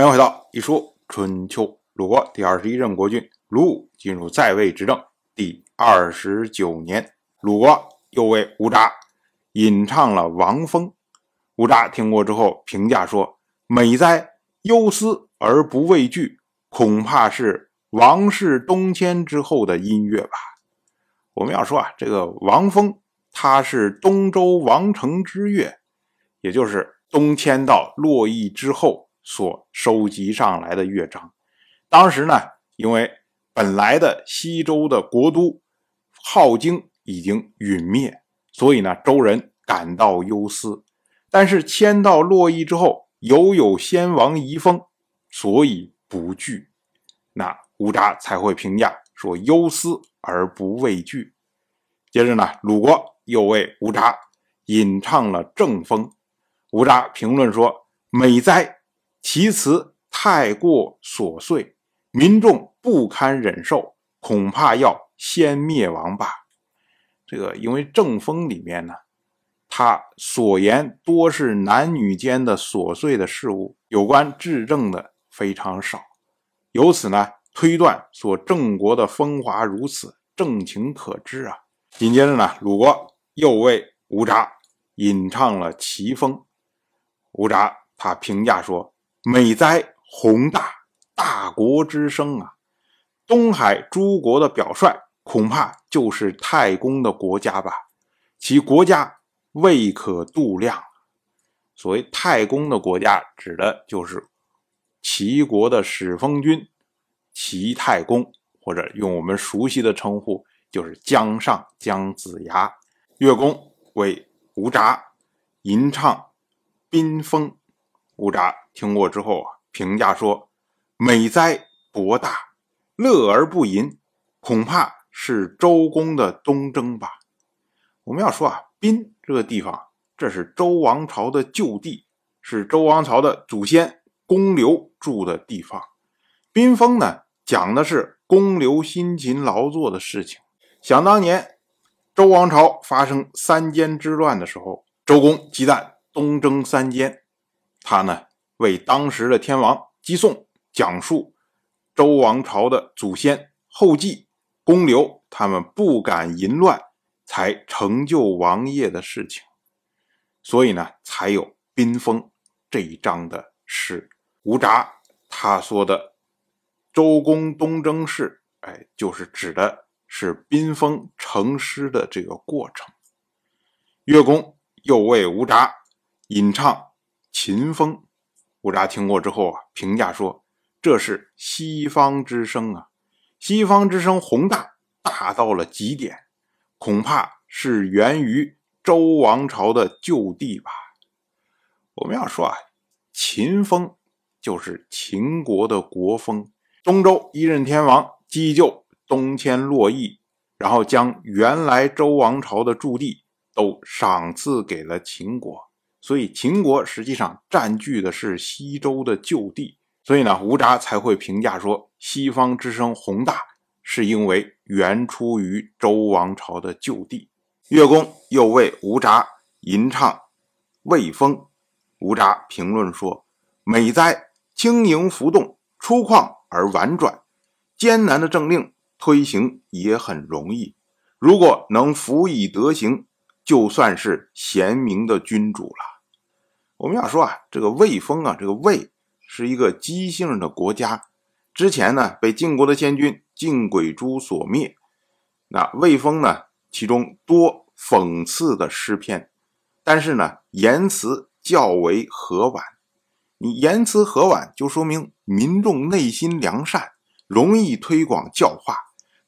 欢迎回到一说春秋。鲁国第二十一任国君鲁武进入在位执政第二十九年，鲁国又为乌札吟唱了王风。乌札听过之后评价说：“美哉，忧思而不畏惧，恐怕是王室东迁之后的音乐吧。”我们要说啊，这个王风他是东周王城之乐，也就是东迁到洛邑之后。所收集上来的乐章，当时呢，因为本来的西周的国都镐京已经陨灭，所以呢，周人感到忧思。但是迁到洛邑之后，犹有先王遗风，所以不惧。那乌札才会评价说：“忧思而不畏惧。”接着呢，鲁国又为乌札吟唱了正风。乌札评论说：“美哉！”其词太过琐碎，民众不堪忍受，恐怕要先灭亡吧。这个因为正风里面呢，他所言多是男女间的琐碎的事物，有关治政的非常少。由此呢，推断说郑国的风华如此，正情可知啊。紧接着呢，鲁国又为吴札吟唱了齐风。吴札他评价说。美哉，宏大大国之声啊！东海诸国的表率，恐怕就是太公的国家吧？其国家未可度量。所谓太公的国家，指的就是齐国的始封君齐太公，或者用我们熟悉的称呼，就是姜尚姜子牙。乐公为吴札吟唱宾风。吴札听过之后啊，评价说：“美哉，博大，乐而不淫，恐怕是周公的东征吧。”我们要说啊，宾这个地方，这是周王朝的旧地，是周王朝的祖先公刘住的地方。宾封呢，讲的是公刘辛勤劳作的事情。想当年，周王朝发生三监之乱的时候，周公忌惮东征三监。他呢，为当时的天王姬诵讲述周王朝的祖先后继公刘他们不敢淫乱，才成就王业的事情，所以呢，才有冰封这一章的诗。吴札他说的周公东征事，哎，就是指的是冰封成诗的这个过程。乐公又为吴札吟唱。秦风，乌扎听过之后啊，评价说：“这是西方之声啊，西方之声宏大，大到了极点，恐怕是源于周王朝的旧地吧。”我们要说啊，秦风就是秦国的国风。东周一任天王姬就东迁洛邑，然后将原来周王朝的驻地都赏赐给了秦国。所以秦国实际上占据的是西周的旧地，所以呢，吴札才会评价说西方之声宏大，是因为原出于周王朝的旧地。乐公又为吴札吟唱魏风，吴札评论说：“美哉，轻盈浮动，粗犷而婉转，艰难的政令推行也很容易，如果能辅以德行。”就算是贤明的君主了。我们要说啊，这个魏风啊，这个魏是一个姬姓的国家，之前呢被晋国的先君晋鬼珠所灭。那魏风呢，其中多讽刺的诗篇，但是呢言辞较为和婉。你言辞和婉，就说明民众内心良善，容易推广教化。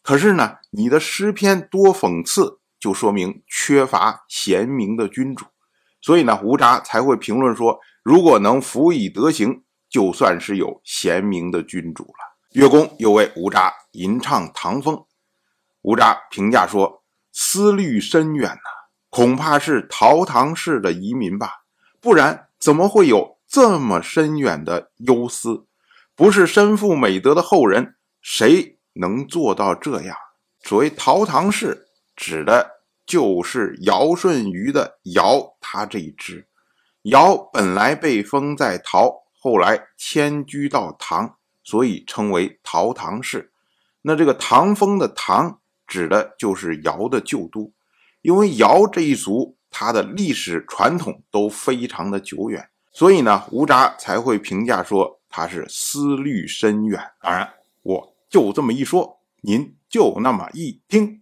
可是呢，你的诗篇多讽刺。就说明缺乏贤明的君主，所以呢，吴札才会评论说，如果能辅以德行，就算是有贤明的君主了。乐公又为吴札吟唱唐风，吴札评价说，思虑深远呐，恐怕是陶唐氏的遗民吧，不然怎么会有这么深远的忧思？不是身负美德的后人，谁能做到这样？所谓陶唐氏。指的就是尧舜禹的尧，他这一支。尧本来被封在陶，后来迁居到唐，所以称为陶唐氏。那这个唐封的唐，指的就是尧的旧都，因为尧这一族，它的历史传统都非常的久远，所以呢，吴札才会评价说他是思虑深远。当然，我就这么一说，您就那么一听，